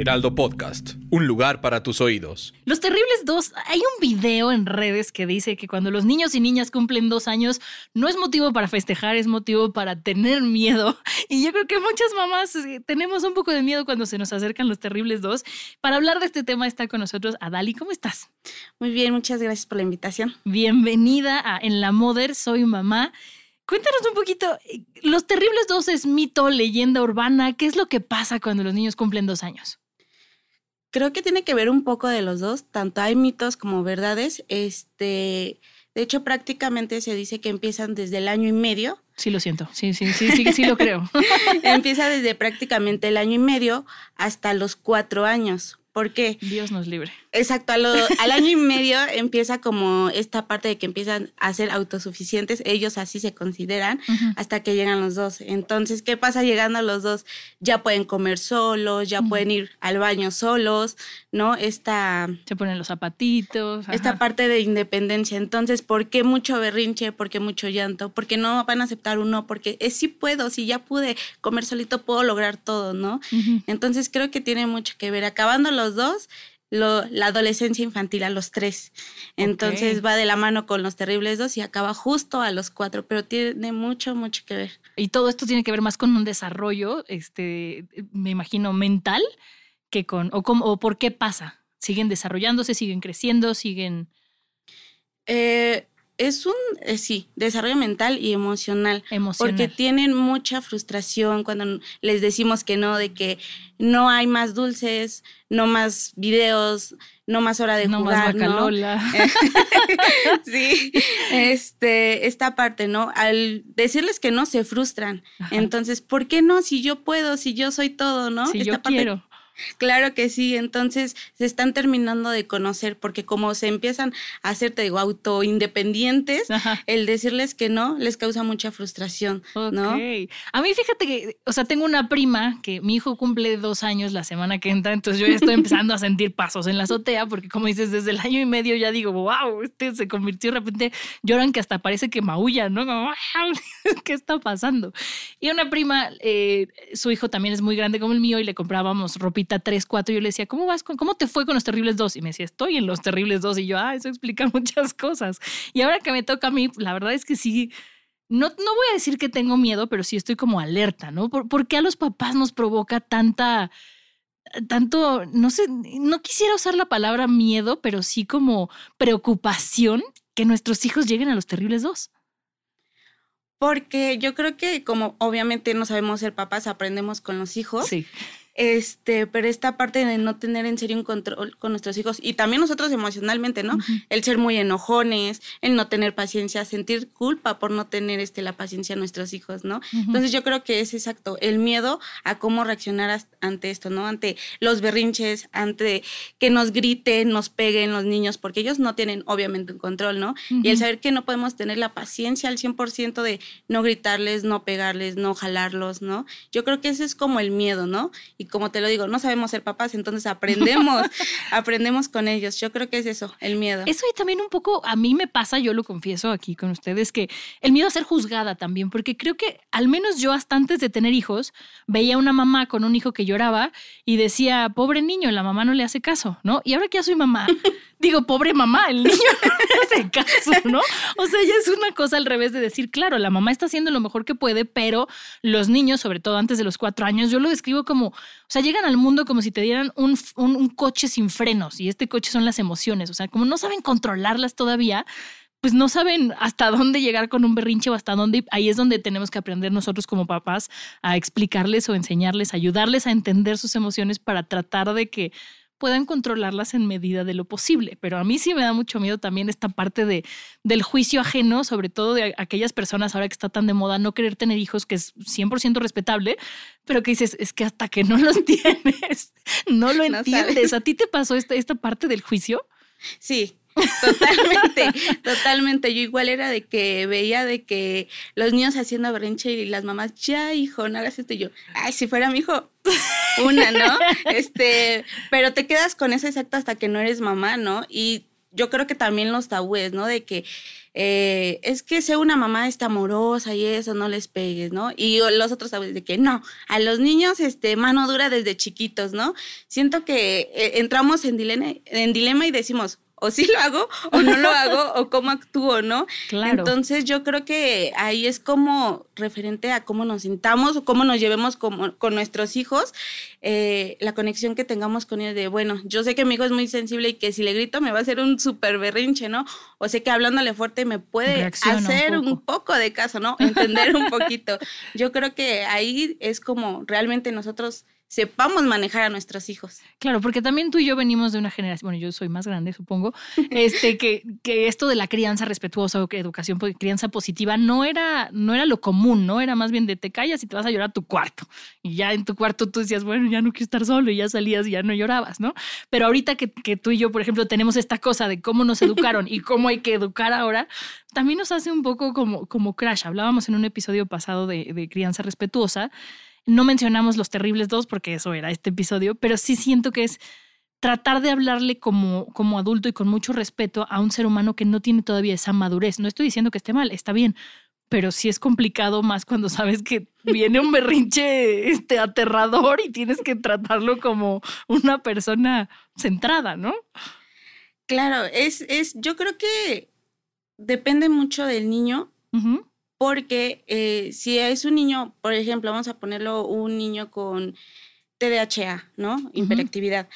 Heraldo Podcast, un lugar para tus oídos. Los Terribles 2, hay un video en redes que dice que cuando los niños y niñas cumplen dos años, no es motivo para festejar, es motivo para tener miedo. Y yo creo que muchas mamás eh, tenemos un poco de miedo cuando se nos acercan los Terribles 2. Para hablar de este tema está con nosotros Adali. ¿Cómo estás? Muy bien, muchas gracias por la invitación. Bienvenida a En la Mother, soy mamá. Cuéntanos un poquito, eh, Los Terribles 2 es mito, leyenda urbana, ¿qué es lo que pasa cuando los niños cumplen dos años? Creo que tiene que ver un poco de los dos, tanto hay mitos como verdades. Este, de hecho, prácticamente se dice que empiezan desde el año y medio. Sí, lo siento. Sí, sí, sí, sí, sí lo creo. Empieza desde prácticamente el año y medio hasta los cuatro años. ¿Por qué? Dios nos libre. Exacto, al año y medio empieza como esta parte de que empiezan a ser autosuficientes, ellos así se consideran, hasta que llegan los dos. Entonces, ¿qué pasa llegando a los dos? Ya pueden comer solos, ya pueden ir al baño solos, ¿no? Esta... Se ponen los zapatitos. Esta parte de independencia. Entonces, ¿por qué mucho berrinche? ¿Por qué mucho llanto? Porque no van a aceptar uno, porque es sí puedo, si ya pude comer solito, puedo lograr todo, ¿no? Entonces, creo que tiene mucho que ver. Acabando los dos, la adolescencia infantil a los tres. Entonces va de la mano con los terribles dos y acaba justo a los cuatro, pero tiene mucho, mucho que ver. Y todo esto tiene que ver más con un desarrollo, este, me imagino, mental, que con, o, o por qué pasa. ¿Siguen desarrollándose, siguen creciendo, siguen... Eh, es un, eh, sí, desarrollo mental y emocional, emocional. Porque tienen mucha frustración cuando les decimos que no, de que no hay más dulces, no más videos, no más hora de no jugar. Más sí, este, esta parte, ¿no? Al decirles que no, se frustran. Entonces, ¿por qué no? Si yo puedo, si yo soy todo, ¿no? Si yo quiero. Claro que sí, entonces se están terminando de conocer porque como se empiezan a hacer, te digo, auto independientes, el decirles que no les causa mucha frustración, ¿no? A mí fíjate que, o sea, tengo una prima que mi hijo cumple dos años la semana que entra, entonces yo ya estoy empezando a sentir pasos en la azotea porque como dices, desde el año y medio ya digo, wow, este se convirtió de repente, lloran que hasta parece que maullan, ¿no? ¿Qué está pasando? Y una prima, eh, su hijo también es muy grande como el mío y le comprábamos ropita 3, 4, yo le decía, ¿cómo vas? Con, ¿Cómo te fue con los terribles dos? Y me decía, estoy en los terribles dos. Y yo, ah, eso explica muchas cosas. Y ahora que me toca a mí, la verdad es que sí, no, no voy a decir que tengo miedo, pero sí estoy como alerta, ¿no? ¿Por, qué a los papás nos provoca tanta, tanto, no sé, no quisiera usar la palabra miedo, pero sí como preocupación que nuestros hijos lleguen a los terribles dos? Porque yo creo que como obviamente no sabemos ser papás, aprendemos con los hijos. Sí. Este, pero esta parte de no tener en serio un control con nuestros hijos y también nosotros emocionalmente, ¿no? El ser muy enojones, el no tener paciencia, sentir culpa por no tener este, la paciencia a nuestros hijos, ¿no? Entonces yo creo que es exacto, el miedo a cómo reaccionar ante esto, ¿no? Ante los berrinches, ante que nos griten, nos peguen los niños, porque ellos no tienen obviamente un control, ¿no? Y el saber que no podemos tener la paciencia al 100% de no gritarles, no pegarles, no jalarlos, ¿no? Yo creo que ese es como el miedo, ¿no? Y como te lo digo, no sabemos ser papás, entonces aprendemos, aprendemos con ellos. Yo creo que es eso, el miedo. Eso y también un poco a mí me pasa, yo lo confieso aquí con ustedes, que el miedo a ser juzgada también, porque creo que al menos yo hasta antes de tener hijos, veía una mamá con un hijo que lloraba y decía, pobre niño, la mamá no le hace caso, ¿no? Y ahora que ya soy mamá, digo, pobre mamá, el niño le hace caso, ¿no? O sea, ya es una cosa al revés de decir, claro, la mamá está haciendo lo mejor que puede, pero los niños, sobre todo antes de los cuatro años, yo lo describo como o sea, llegan al mundo como si te dieran un, coche sin frenos y este coche son las emociones. O sea, como no saben controlarlas todavía, pues no saben hasta dónde llegar con un berrinche o hasta dónde. Ahí es donde tenemos que aprender nosotros como papás a explicarles o enseñarles, ayudarles a entender sus emociones para tratar de que puedan controlarlas en medida de lo posible. Pero a mí sí me da mucho miedo también esta parte de, del juicio ajeno, sobre todo de aquellas personas ahora que está tan de moda no querer tener hijos, que es 100% respetable, pero que dices, es que hasta que no los tienes, no lo entiendes. ¿A ti te pasó esta, esta parte del juicio? Sí, Totalmente, totalmente. Yo igual era de que veía de que los niños haciendo berrinche y las mamás, ya hijo, no hagas esto. Y yo, ay, si fuera mi hijo, una, ¿no? Este, pero te quedas con ese exacto hasta que no eres mamá, ¿no? Y yo creo que también los tabúes, ¿no? De que eh, es que sea una mamá está amorosa y eso, no les pegues, ¿no? Y los otros tabúes de que no, a los niños, este, mano dura desde chiquitos, ¿no? Siento que eh, entramos en dilema, en dilema y decimos, o sí lo hago o no lo hago o cómo actúo, ¿no? Claro. Entonces yo creo que ahí es como referente a cómo nos sintamos o cómo nos llevemos como, con nuestros hijos, eh, la conexión que tengamos con ellos de, bueno, yo sé que mi hijo es muy sensible y que si le grito me va a hacer un súper berrinche, ¿no? O sé que hablándole fuerte me puede hacer un poco. un poco de caso, ¿no? Entender un poquito. Yo creo que ahí es como realmente nosotros sepamos manejar a nuestros hijos. Claro, porque también tú y yo venimos de una generación, bueno, yo soy más grande, supongo, este, que, que esto de la crianza respetuosa o que educación, crianza positiva no era, no era lo común, ¿no? Era más bien de te callas y te vas a llorar a tu cuarto. Y ya en tu cuarto tú decías, bueno, ya no quiero estar solo y ya salías y ya no llorabas, ¿no? Pero ahorita que, que tú y yo, por ejemplo, tenemos esta cosa de cómo nos educaron y cómo hay que educar ahora, también nos hace un poco como, como crash. Hablábamos en un episodio pasado de, de crianza respetuosa no mencionamos los terribles dos porque eso era este episodio, pero sí siento que es tratar de hablarle como, como adulto y con mucho respeto a un ser humano que no tiene todavía esa madurez. No estoy diciendo que esté mal, está bien, pero sí es complicado más cuando sabes que viene un berrinche este, aterrador y tienes que tratarlo como una persona centrada, ¿no? Claro, es, es, yo creo que depende mucho del niño porque eh, si es un niño, por ejemplo, vamos a ponerlo un niño con TDAH, ¿no? Hiperactividad.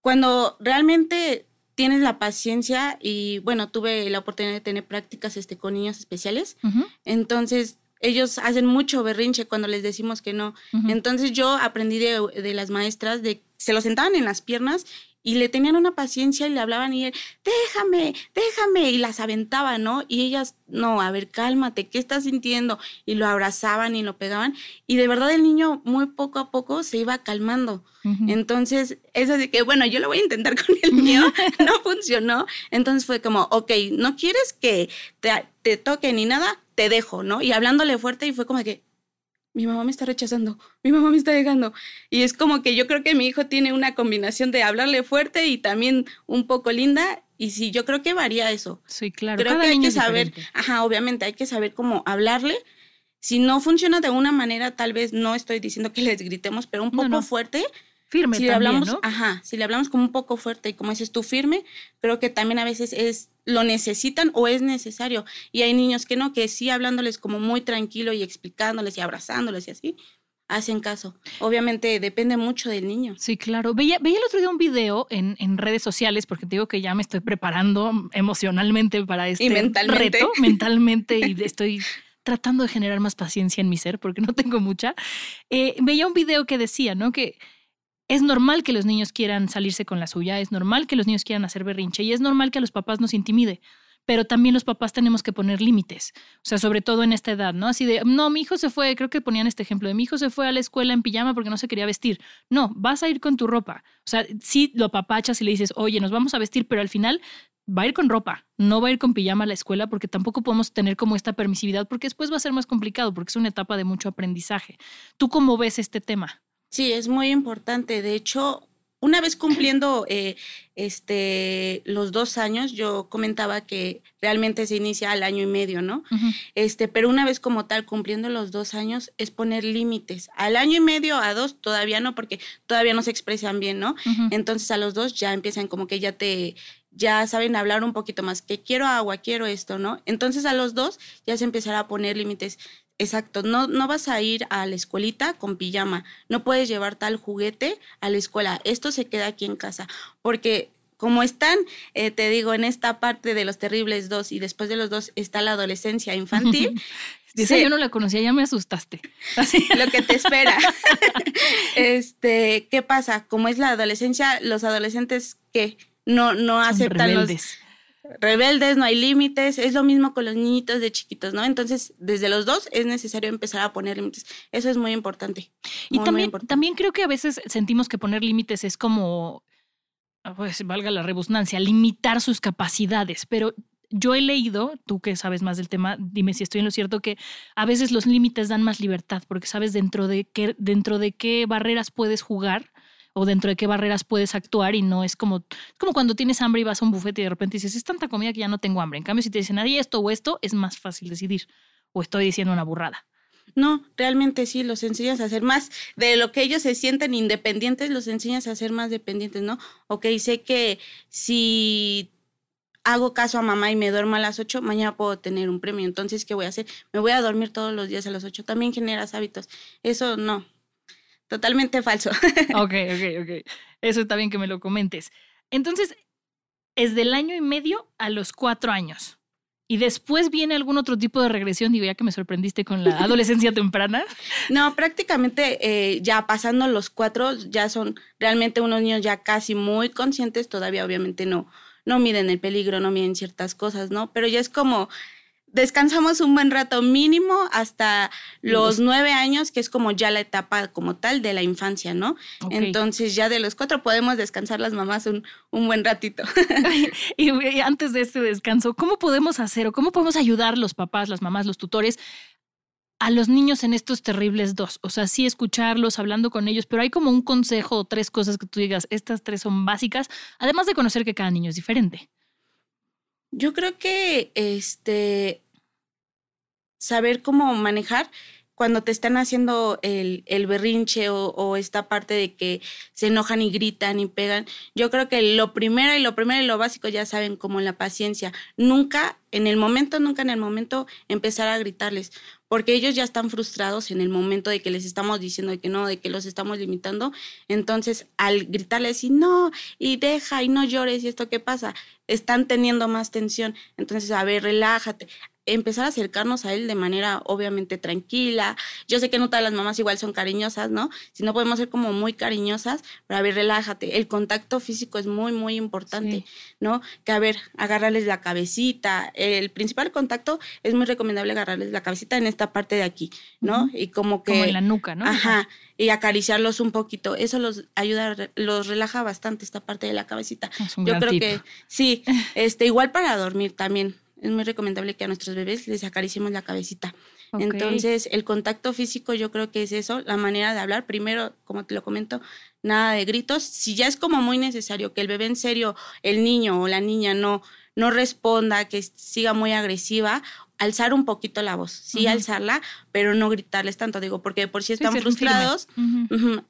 Cuando realmente tienes la paciencia y bueno, tuve la oportunidad de tener prácticas este, con niños especiales, entonces ellos hacen mucho berrinche cuando les decimos que no. Entonces yo aprendí de, de, las maestras de se lo sentaban en las piernas y le tenían una paciencia y le hablaban y él, déjame, déjame, y las aventaban, ¿no? Y ellas, no, a ver, cálmate, ¿qué estás sintiendo? Y lo abrazaban y lo pegaban. Y de verdad el niño muy poco a poco se iba calmando. Entonces, eso de que, bueno, yo lo voy a intentar con el mío, no funcionó. Entonces fue como, ok, ¿no quieres que te, te toque ni nada? Te dejo, ¿no? Y hablándole fuerte y fue como de que, mi mamá me está rechazando, mi mamá me está dejando. Y es como que yo creo que mi hijo tiene una combinación de hablarle fuerte y también un poco linda. Y sí, yo creo que varía eso. Sí, claro. Creo que hay que saber, ajá, obviamente hay que saber cómo hablarle. Si no funciona de una manera, tal vez no estoy diciendo que les gritemos, pero un poco fuerte, firme si le hablamos, ajá, si le hablamos como un poco fuerte y como dices tú firme, creo que también a veces es lo necesitan o es necesario. Y hay niños que no, que sí hablándoles como muy tranquilo y explicándoles y abrazándoles y así, hacen caso. Obviamente depende mucho del niño. Sí, claro. Veía, veía el otro día un video en, en, redes sociales, porque te digo que ya me estoy preparando emocionalmente para este reto, mentalmente, y estoy tratando de generar más paciencia en mi ser, porque no tengo mucha. Eh, veía un video que decía, ¿no? Que es normal que los niños quieran salirse con la suya, es normal que los niños quieran hacer berrinche y es normal que a los papás nos intimide, pero también los papás tenemos que poner límites, o sea, sobre todo en esta edad, ¿no? Así de, no, mi hijo se fue, creo que ponían este ejemplo de mi hijo se fue a la escuela en pijama porque no se quería vestir. No, vas a ir con tu ropa. O sea, sí lo papachas y le dices, oye, nos vamos a vestir, pero al final va a ir con ropa, no va a ir con pijama a la escuela porque tampoco podemos tener como esta permisividad porque después va a ser más complicado porque es una etapa de mucho aprendizaje. ¿Tú cómo ves este tema? Sí, es muy importante. De hecho, una vez cumpliendo eh, este, los dos años, yo comentaba que realmente se inicia al año y medio, ¿no? este, pero una vez como tal, cumpliendo los dos años, es poner límites. Al año y medio, a dos, todavía no, porque todavía no se expresan bien, ¿no? Entonces a los dos ya empiezan como que ya te, ya saben hablar un poquito más, que quiero agua, quiero esto, ¿no? Entonces a los dos ya se empezará a poner límites. Exacto, no, no vas a ir a la escuelita con pijama, no puedes llevar tal juguete a la escuela, esto se queda aquí en casa, porque como están, eh, te digo, en esta parte de los terribles dos y después de los dos está la adolescencia infantil. Dice, yo no la conocía, ya me asustaste. Lo que te espera. este, ¿qué pasa? Como es la adolescencia, los adolescentes que no, no aceptan rebeldes. los rebeldes, no hay límites, es lo mismo con los niñitos de chiquitos, ¿no? Entonces, desde los dos es necesario empezar a poner límites. Eso es muy importante. y también, también creo que a veces sentimos que poner límites es como, pues valga la rebusnancia, limitar sus capacidades, pero yo he leído, tú que sabes más del tema, dime si estoy en lo cierto, que a veces los límites dan más libertad, porque sabes dentro de qué, dentro de qué barreras puedes jugar o dentro de qué barreras puedes actuar y no es como, como cuando tienes hambre y vas a un bufete y de repente dices, es tanta comida que ya no tengo hambre. En cambio, si te dicen, nadie esto o esto, es más fácil decidir. O estoy diciendo una burrada. No, realmente sí, los enseñas a ser más de lo que ellos se sienten independientes, los enseñas a ser más dependientes, ¿no? Ok, sé que si hago caso a mamá y me duermo a las 8, mañana puedo tener un premio. Entonces, ¿qué voy a hacer? Me voy a dormir todos los días a las 8. También generas hábitos. Eso no. Totalmente falso. ok, ok, ok. Eso está bien que me lo comentes. Entonces, es del año y medio a los cuatro años. ¿Y después viene algún otro tipo de regresión? Digo, ya que me sorprendiste con la adolescencia temprana. No, prácticamente eh, ya pasando los cuatro, ya son realmente unos niños ya casi muy conscientes, todavía obviamente no, no miden el peligro, no miden ciertas cosas, ¿no? Pero ya es como descansamos un buen rato mínimo hasta los nueve años, que es como ya la etapa como tal de la infancia, ¿no? Entonces ya de los cuatro podemos descansar las mamás un, un buen ratito. y, y, antes de este descanso, ¿cómo podemos hacer o cómo podemos ayudar los papás, las mamás, los tutores a los niños en estos terribles dos. O sea, sí escucharlos, hablando con ellos, pero hay como un consejo o tres cosas que tú digas, estas tres son básicas, además de conocer que cada niño es diferente. Yo creo que este saber cómo manejar cuando te están haciendo el, el berrinche o, esta parte de que se enojan y gritan y pegan, yo creo que lo primero y lo primero y lo básico ya saben como la paciencia. Nunca, en el momento, nunca en el momento empezar a gritarles, porque ellos ya están frustrados en el momento de que les estamos diciendo que no, de que los estamos limitando. Entonces, al gritarles y no, y deja y no llores y esto qué pasa, están teniendo más tensión. Entonces, a ver, relájate empezar a acercarnos a él de manera obviamente tranquila. Yo sé que no todas las mamás igual son cariñosas, ¿no? Si no podemos ser como muy cariñosas, pero a ver, relájate. El contacto físico es muy, muy importante, ¿no? Que a ver, agarrarles la cabecita. El principal contacto es muy recomendable agarrarles la cabecita en esta parte de aquí, ¿no? Y como que... Como en la nuca, ¿no? Ajá. Y acariciarlos un poquito. Eso los ayuda, los relaja bastante esta parte de la cabecita. Yo creo que sí, este, igual para dormir también es muy recomendable que a nuestros bebés les acariciemos la cabecita. Entonces, el contacto físico yo creo que es eso, la manera de hablar. Primero, como te lo comento, nada de gritos. Si ya es como muy necesario que el bebé en serio, el niño o la niña no, no responda, que siga muy agresiva alzar un poquito la voz, sí alzarla, pero no gritarles tanto, digo, porque por si están frustrados,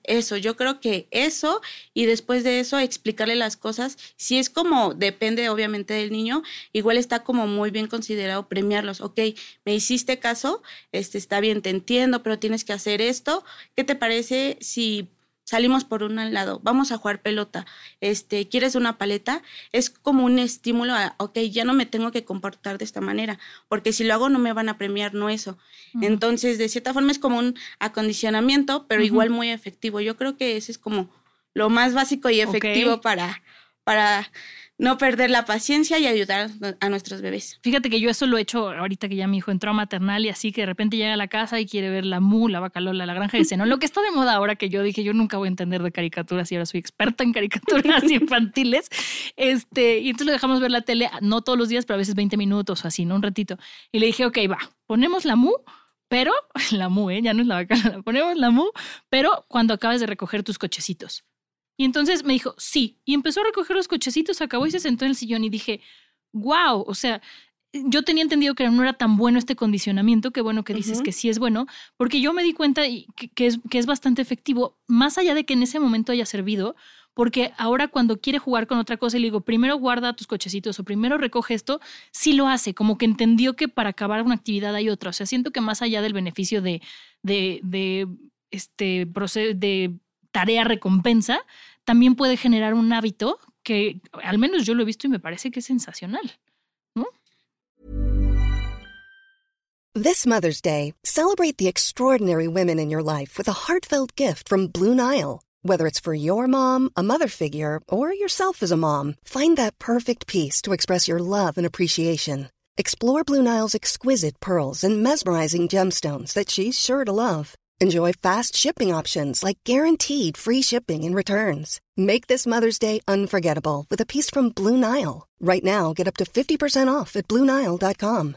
eso, yo creo que eso y después de eso explicarle las cosas, si es como, depende obviamente del niño, igual está como muy bien considerado premiarlos, ok, me hiciste caso, este está bien, te entiendo, pero tienes que hacer esto, ¿qué te parece si salimos por un lado, vamos a jugar pelota, este, ¿quieres una paleta? Es como un estímulo a, ok, ya no me tengo que comportar de esta manera, porque si lo hago no me van a premiar, no eso. Entonces, de cierta forma es como un acondicionamiento, pero igual muy efectivo. Yo creo que ese es como lo más básico y efectivo para, para no perder la paciencia y ayudar a nuestros bebés. Fíjate que yo eso lo he hecho ahorita que ya mi hijo entró a maternal y así que de repente llega a la casa y quiere ver la mu, la vaca Lola, la granja de seno. Lo que está de moda ahora que yo dije, yo nunca voy a entender de caricaturas y ahora soy experta en caricaturas infantiles. Este, y entonces lo dejamos ver la tele, no todos los días, pero a veces 20 minutos o así, ¿no? Un ratito. Y le dije, ok, va, ponemos la mu, pero la mu, ¿eh? ya no es la vaca, ponemos la mu, pero cuando acabas de recoger tus cochecitos. Y entonces me dijo, sí. Y empezó a recoger los cochecitos, acabó y se sentó en el sillón y dije, wow, o sea, yo tenía entendido que no era tan bueno este condicionamiento, que bueno que dices que sí es bueno, porque yo me di cuenta que, es, que es bastante efectivo, más allá de que en ese momento haya servido, porque ahora cuando quiere jugar con otra cosa y le digo, primero guarda tus cochecitos o primero recoge esto, sí lo hace, como que entendió que para acabar una actividad hay otra. O sea, siento que más allá del beneficio de, de, de este proceso de tarea recompensa, también puede generar un hábito que al menos yo lo he visto y me parece que es sensacional. This Mother's Day, celebrate the extraordinary women in your life with a heartfelt gift from Blue Nile. Whether it's for your mom, a mother figure, or yourself as a mom, find that perfect piece to express your love and appreciation. Explore Blue Nile's exquisite pearls and mesmerizing gemstones that she's sure to love. Enjoy fast shipping options like guaranteed free shipping and returns. Make this Mother's Day unforgettable with a piece from Blue Nile. Right now, get up to 50% off at BlueNile.com.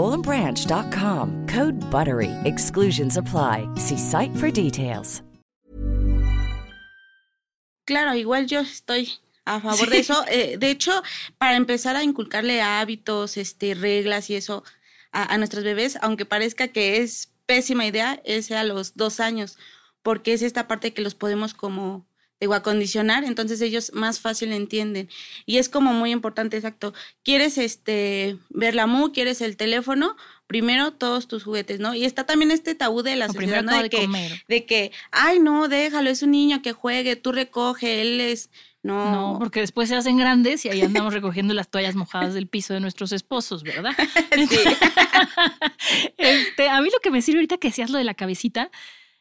bowlandbranch.com. Code BUTTERY. Exclusions apply. See site for details. Claro, igual yo estoy a favor de eso. Eh, de hecho, para empezar a inculcarle hábitos, este, reglas y eso a, a nuestros bebés, aunque parezca que es pésima idea, es a los dos años, porque es esta parte que los podemos como digo, acondicionar, entonces ellos más fácil entienden. Y es como muy importante, exacto. ¿Quieres este ver la MU? ¿Quieres el teléfono? Primero todos tus juguetes, ¿no? Y está también este tabú de la sociedad, ¿no? De, que, de que, ay, no, déjalo, es un niño que juegue, tú recoge, él es... No. no, porque después se hacen grandes y ahí andamos recogiendo las toallas mojadas del piso de nuestros esposos, ¿verdad? sí. este, a mí lo que me sirve ahorita que seas lo de la cabecita,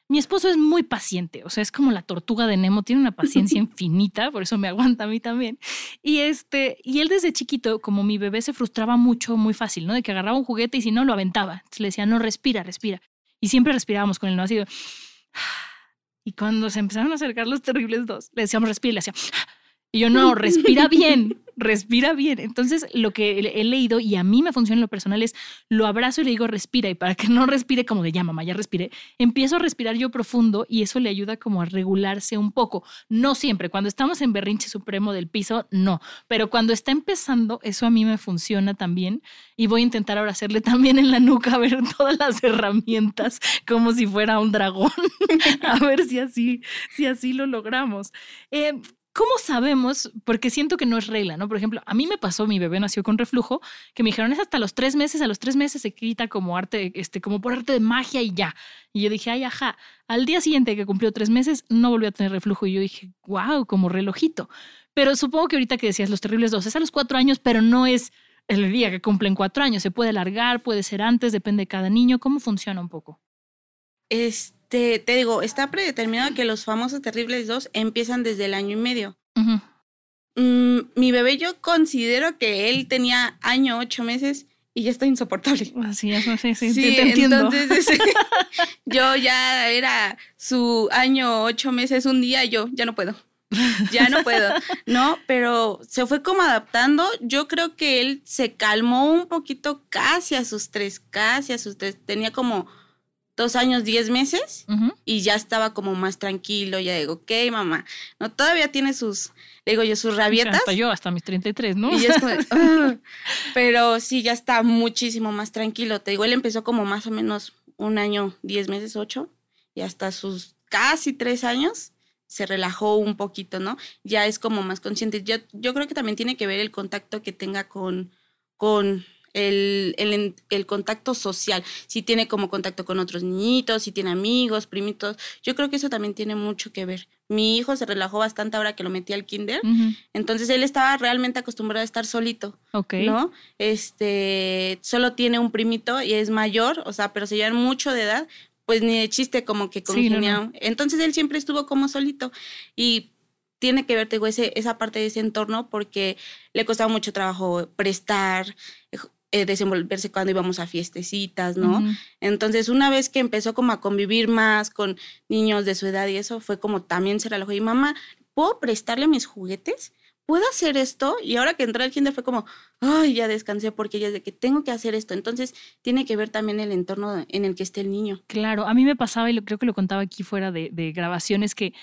mi esposo es muy paciente, o sea, es como la tortuga de Nemo, tiene una paciencia infinita, por eso me aguanta a mí también. Y este, y él desde chiquito, como mi bebé se frustraba mucho, muy fácil, ¿no? De que agarraba un juguete y si no lo aventaba. Entonces le decía, "No, respira, respira." Y siempre respirábamos con él, no ha sido Y cuando se empezaron a acercar los terribles dos, le decíamos, respira, y le hacía y yo, no, respira bien, respira bien. Entonces, lo que he leído y a mí me funciona en lo personal es lo abrazo y le digo respira. Y para que no respire como de ya, mamá, ya respiré, empiezo a respirar yo profundo y eso le ayuda como a regularse un poco. No siempre, cuando estamos en berrinche supremo del piso, no. Pero cuando está empezando, eso a mí me funciona también. Y voy a intentar ahora hacerle también en la nuca, a ver todas las herramientas como si fuera un dragón. a ver si así, si así lo logramos. Eh, ¿Cómo sabemos? Porque siento que no es regla, ¿no? Por ejemplo, a mí me pasó, mi bebé nació con reflujo, que me dijeron es hasta los tres meses, a los tres meses se quita como arte, este, como por arte de magia y ya. Y yo dije, ay, ajá. Al día siguiente que cumplió tres meses, no volvió a tener reflujo. Y yo dije, wow, como relojito. Pero supongo que ahorita que decías los terribles dos, es a los cuatro años, pero no es el día que cumplen cuatro años. Se puede alargar, puede ser antes, depende de cada niño. ¿Cómo funciona un poco? Este, te digo, está predeterminado que los famosos terribles dos empiezan desde el año y medio. Mm, mi bebé, yo considero que él tenía año, ocho meses y ya está insoportable. Así es, sí, sí, sí te, entiendo. Entonces, yo ya era su año, ocho meses, un día, yo ya no puedo. Ya no puedo, ¿no? Pero se fue como adaptando. Yo creo que él se calmó un poquito casi a sus tres, casi a sus tres. Tenía como dos años, diez meses y ya estaba como más tranquilo, ya digo, ok, mamá, no, todavía tiene sus, le digo yo, sus rabietas. Hasta yo, hasta mis 33, ¿no? Y es como, pero sí, ya está muchísimo más tranquilo. Te digo, él empezó como más o menos un año, diez meses, ocho, y hasta sus casi tres años se relajó un poquito, ¿no? Ya es como más consciente. Yo, yo creo que también tiene que ver el contacto que tenga con, con el, el, contacto social, si tiene como contacto con otros niñitos, si tiene amigos, primitos, yo creo que eso también tiene mucho que ver. Mi hijo se relajó bastante ahora que lo metí al kinder, entonces él estaba realmente acostumbrado a estar solito, ¿no? Este, solo tiene un primito y es mayor, o sea, pero se llevan mucho de edad, pues ni de chiste como que congeniaron. Entonces él siempre estuvo como solito. Y tiene que ver, te ese, esa parte de ese entorno porque le costaba mucho trabajo prestar, eh, desenvolverse cuando íbamos a fiestecitas, ¿no? Entonces, una vez que empezó como a convivir más con niños de su edad y eso, fue como también se relajó. Y mamá, ¿puedo prestarle mis juguetes? ¿Puedo hacer esto? Y ahora que entró al kinder fue como, ay, ya descansé porque ya es de que tengo que hacer esto. Entonces, tiene que ver también el entorno en el que esté el niño. Claro, a mí me pasaba, y lo, creo que lo contaba aquí fuera de, de grabaciones, que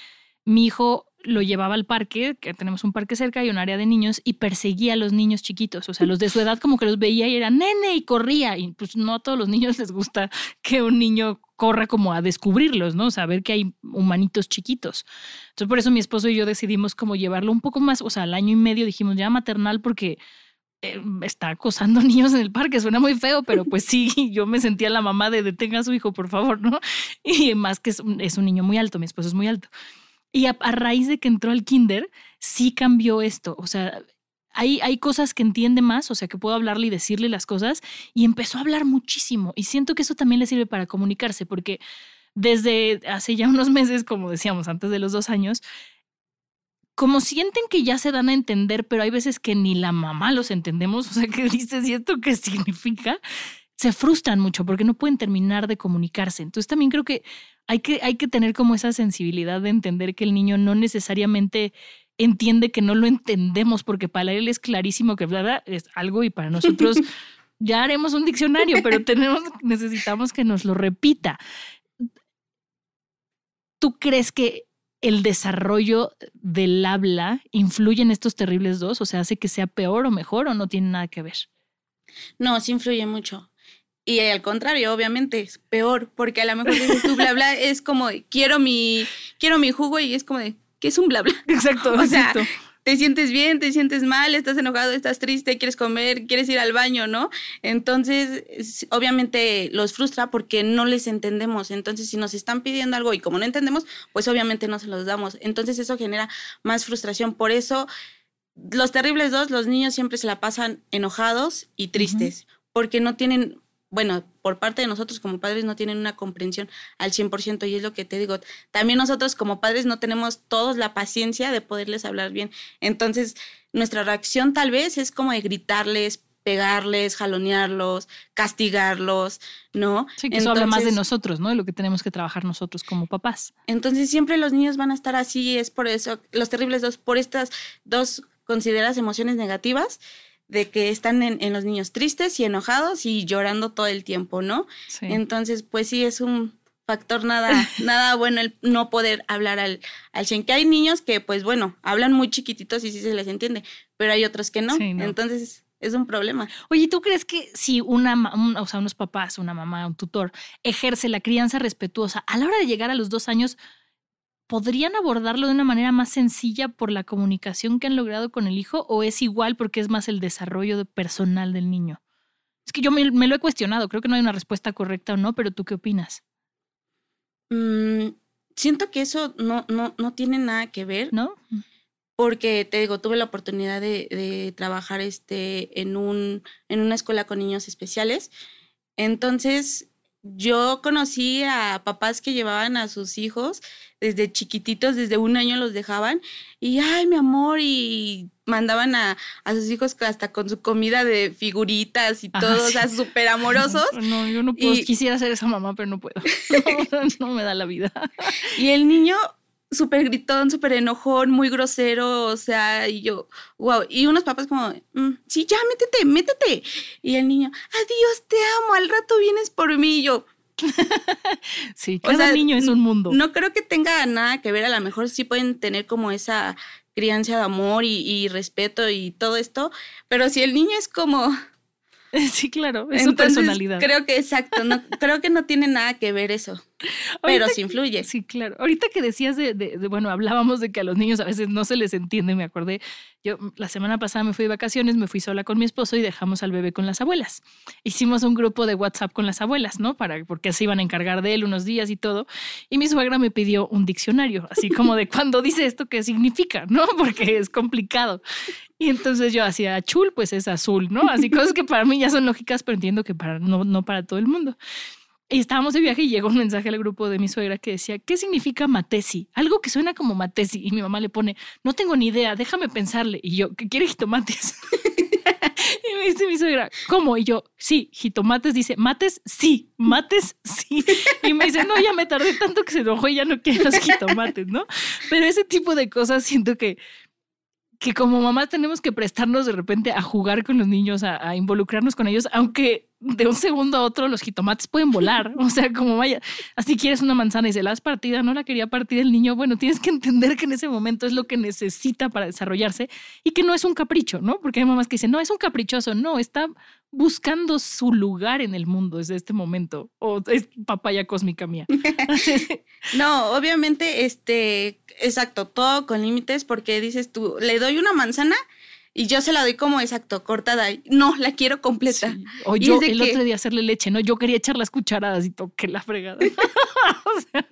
mi hijo lo llevaba al parque, que tenemos un parque cerca y un área de niños, y perseguía a los niños chiquitos. O sea, los de su edad como que los veía y era nene y corría. Y pues no a todos los niños les gusta que un niño corra como a descubrirlos, ¿no? Saber que hay humanitos chiquitos. Entonces, por eso mi esposo y yo decidimos como llevarlo un poco más, o sea, al año y medio dijimos ya maternal porque eh, está acosando niños en el parque, suena muy feo, pero pues sí, yo me sentía la mamá de detenga a su hijo, por favor, ¿no? Y más que es un niño muy alto, mi esposo es muy alto. Y a, raíz de que entró al kinder, sí cambió esto, o sea, hay, hay, cosas que entiende más, o sea, que puedo hablarle y decirle las cosas, y empezó a hablar muchísimo. Y siento que eso también le sirve para comunicarse, porque desde hace ya unos meses, como decíamos, antes de los dos años, como sienten que ya se dan a entender, pero hay veces que ni la mamá los entendemos, o sea, que dices, ¿y esto qué significa? Se frustran mucho porque no pueden terminar de comunicarse. Entonces también creo que hay que, hay que tener como esa sensibilidad de entender que el niño no necesariamente entiende que no lo entendemos, porque para él es clarísimo que bla, es algo y para nosotros ya haremos un diccionario, pero tenemos, necesitamos que nos lo repita. ¿Tú crees que el desarrollo del habla influye en estos terribles dos? O sea, ¿hace que sea peor o mejor o no tiene nada que ver? No, sí influye mucho. Y al contrario, obviamente, es peor, porque a lo mejor dices tú bla bla, es como quiero mi, quiero mi jugo y es como de, ¿qué es un bla bla? Exacto, o sea, te sientes bien, te sientes mal, estás enojado, estás triste, quieres comer, quieres ir al baño, ¿no? Entonces, obviamente los frustra porque no les entendemos. Entonces, si nos están pidiendo algo y como no entendemos, pues obviamente no se los damos. Entonces, eso genera más frustración. Por eso, los terribles dos, los niños siempre se la pasan enojados y tristes, porque no tienen bueno, por parte de nosotros como padres no tienen una comprensión al 100% y es lo que te digo. También nosotros como padres no tenemos todos la paciencia de poderles hablar bien. Entonces, nuestra reacción tal vez es como de gritarles, pegarles, jalonearlos, castigarlos, ¿no? Sí, que eso habla más de nosotros, ¿no? De lo que tenemos que trabajar nosotros como papás. Entonces, siempre los niños van a estar así, es por eso, los terribles dos, por estas dos consideradas emociones negativas de que están en, los niños tristes y enojados y llorando todo el tiempo, ¿no? Entonces, pues sí, es un factor nada, nada bueno el no poder hablar al, al. Que hay niños que, pues bueno, hablan muy chiquititos y sí se les entiende, pero hay otros que no. Entonces, es un problema. Oye, ¿tú crees que si una, o sea, unos papás, una mamá, un tutor, ejerce la crianza respetuosa a la hora de llegar a los dos años, ¿podrían abordarlo de una manera más sencilla por la comunicación que han logrado con el hijo o es igual porque es más el desarrollo personal del niño? Es que yo me, lo he cuestionado, creo que no hay una respuesta correcta o no, pero ¿tú qué opinas? Mm, siento que eso no, no, no tiene nada que ver. ¿No? Porque te digo, tuve la oportunidad de, de trabajar este, en, un, en una escuela con niños especiales. Entonces, yo conocí a papás que llevaban a sus hijos desde chiquititos, desde un año los dejaban y, ay, mi amor, y mandaban a, sus hijos hasta con su comida de figuritas y todo, o sea, súper amorosos. No, yo no puedo, quisiera ser esa mamá, pero no puedo, no, me da la vida. Y el niño súper gritón, súper enojón, muy grosero, o sea, y yo, wow, y unos papás como, mm, sí, ya, métete, métete. Y el niño, adiós, te amo, al rato vienes por mí, y yo. sí, cada niño es un mundo. No creo que tenga nada que ver, a lo mejor sí pueden tener como esa crianza de amor y, y respeto y todo esto, pero si el niño es como, Sí, claro, es su personalidad. Creo que exacto, no, creo que no tiene nada que ver eso. pero sí influye. Sí, claro. Ahorita que decías de, de, bueno, hablábamos de que a los niños a veces no se les entiende, me acordé. Yo la semana pasada me fui de vacaciones, me fui sola con mi esposo y dejamos al bebé con las abuelas. Hicimos un grupo de WhatsApp con las abuelas, ¿no? Para, porque se iban a encargar de él unos días y todo. Y mi suegra me pidió un diccionario, así como de cuando dice esto, ¿qué significa? ¿No? Porque es complicado. Y entonces yo hacía chul, pues es azul, ¿no? Así cosas que para mí ya son lógicas, pero entiendo que para, no, no para todo el mundo. Y estábamos de viaje y llegó un mensaje al grupo de mi suegra que decía, ¿qué significa matesi? Algo que suena como matesi. Y mi mamá le pone, no tengo ni idea, déjame pensarle. Y yo, ¿qué quiere jitomates? y me dice mi suegra, ¿cómo? Y yo, sí, jitomates. Dice, mates, sí, mates, sí. Y me dice, no, ya me tardé tanto que se enojó y ya no quiero los jitomates, ¿no? Pero ese tipo de cosas siento que que como mamás tenemos que prestarnos de repente a jugar con los niños, a, involucrarnos con ellos, aunque de un segundo a otro los jitomates pueden volar. O sea, como vaya, así quieres una manzana y se la has partida, no la quería partir el niño. Bueno, tienes que entender que en ese momento es lo que necesita para desarrollarse y que no es un capricho, ¿no? Porque hay mamás que dicen, no, es un caprichoso. No, está buscando su lugar en el mundo desde este momento. O es papaya cósmica mía. no, obviamente, este, exacto, todo con límites porque dices tú, le doy una manzana y yo se la doy como exacto, cortada. No, la quiero completa. O yo el otro día hacerle leche, ¿no? Yo quería echar las cucharadas y toqué la fregada. o, sea.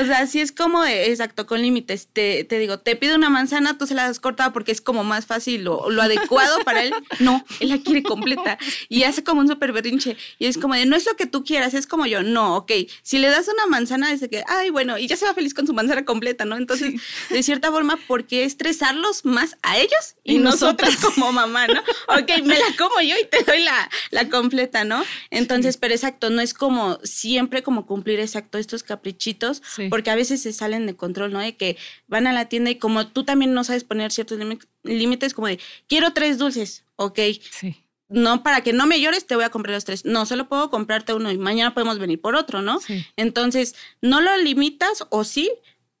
o sea, sí es como, exacto, con límites. Te, te, digo, te pido una manzana, tú se la das cortada porque es como más fácil o lo adecuado para él. No, él la quiere completa. Y hace como un súper berrinche. Y es como de, no es lo que tú quieras, es como yo. No, ok. Si le das una manzana, dice que, ay, bueno, y ya se va feliz con su manzana completa, ¿no? Entonces, de cierta forma, ¿por qué estresarlos más a ellos y, nosotras como mamá, ¿no? Ok, me la como yo y te doy la, la completa, ¿no? Entonces, pero exacto, no es como siempre como cumplir exacto estos caprichitos, porque a veces se salen de control, ¿no? De que van a la tienda y como tú también no sabes poner ciertos límites, como de, quiero tres dulces, ok. Sí no, para que no me llores, te voy a comprar los tres. No, solo puedo comprarte uno y mañana podemos venir por otro, ¿no? Entonces, no lo limitas o sí,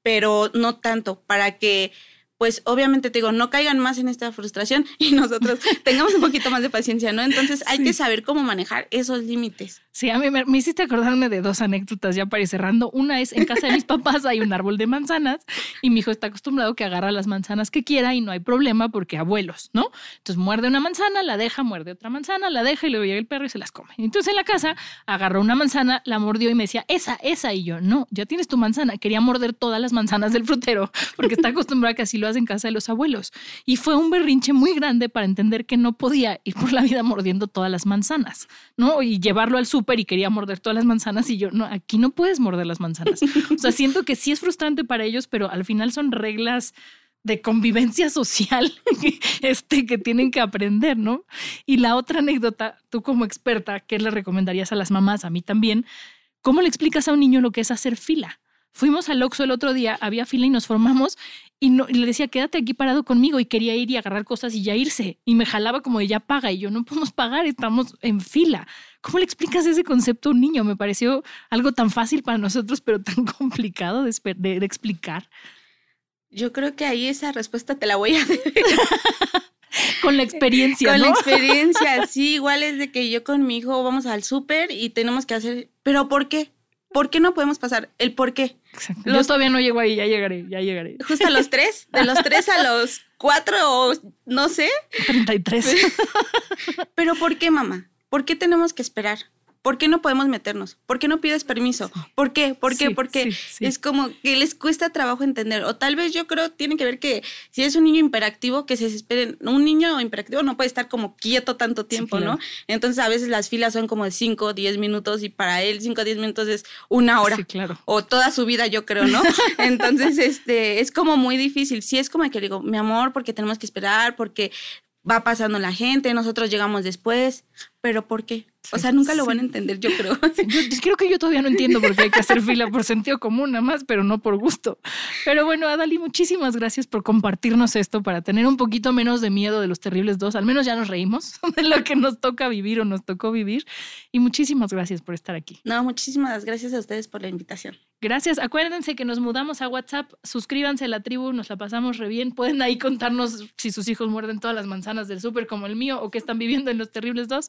pero no tanto, para que pues obviamente te digo, no caigan más en esta frustración y nosotros tengamos un poquito más de paciencia, ¿no? Entonces hay que saber cómo manejar esos límites. Sí, a mí me, hiciste acordarme de dos anécdotas ya para ir cerrando. Una es, en casa de mis papás hay un árbol de manzanas y mi hijo está acostumbrado que agarra las manzanas que quiera y no hay problema porque abuelos, ¿no? Entonces muerde una manzana, la deja, muerde otra manzana, la deja y luego llega el perro y se las come. Entonces en la casa agarró una manzana, la mordió y me decía, esa, esa. Y yo, no, ya tienes tu manzana. Quería morder todas las manzanas del frutero porque está acostumbrado a que así lo en casa de los abuelos. Y fue un berrinche muy grande para entender que no podía ir por la vida mordiendo todas las manzanas, ¿no? Y llevarlo al súper y quería morder todas las manzanas y yo, no, aquí no puedes morder las manzanas. O sea, siento que sí es frustrante para ellos, pero al final son reglas de convivencia social este, que tienen que aprender, ¿no? Y la otra anécdota, tú como experta, ¿qué le recomendarías a las mamás, a mí también? ¿Cómo le explicas a un niño lo que es hacer fila? Fuimos al Oxxo el otro día, había fila y nos formamos y, no, le decía, quédate aquí parado conmigo y quería ir y agarrar cosas y ya irse. Y me jalaba como de ya paga y yo no podemos pagar, estamos en fila. ¿Cómo le explicas ese concepto a un niño? Me pareció algo tan fácil para nosotros, pero tan complicado de, de, explicar. Yo creo que ahí esa respuesta te la voy a con la experiencia. Con la experiencia, sí, igual es de que yo con mi hijo vamos al súper y tenemos que hacer, pero ¿por qué? ¿Por qué no podemos pasar? El por qué. Yo todavía no llego ahí, ya llegaré, ya llegaré. Justo a los tres, de los tres a los cuatro o no sé. 33. Pero ¿por qué, mamá? ¿Por qué tenemos que esperar? ¿Por qué no podemos meternos? ¿Por qué no pides permiso? ¿Por qué? ¿Por qué? ¿Por qué? Es como que les cuesta trabajo entender. O tal vez yo creo tiene que ver que si es un niño imperactivo, que se esperen. Un niño imperactivo no puede estar como quieto tanto tiempo, ¿no? Entonces a veces las filas son como de 5, 10 minutos y para él 5, 10 minutos es una hora. claro. O toda su vida, yo creo, ¿no? Entonces, este, es como muy difícil. Sí, es como que digo, mi amor, porque tenemos que esperar, porque va pasando la gente, nosotros llegamos después, pero ¿por qué? O sea, nunca lo van a entender, yo creo. Yo, creo que yo todavía no entiendo por qué hay que hacer fila por sentido común, nada más, pero no por gusto. Pero bueno, Adali, muchísimas gracias por compartirnos esto para tener un poquito menos de miedo de los terribles dos. Al menos ya nos reímos de lo que nos toca vivir o nos tocó vivir. Y muchísimas gracias por estar aquí. No, muchísimas gracias a ustedes por la invitación. Gracias. Acuérdense que nos mudamos a WhatsApp. Suscríbanse a la tribu, nos la pasamos re bien. Pueden ahí contarnos si sus hijos muerden todas las manzanas del súper como el mío o que están viviendo en los terribles dos.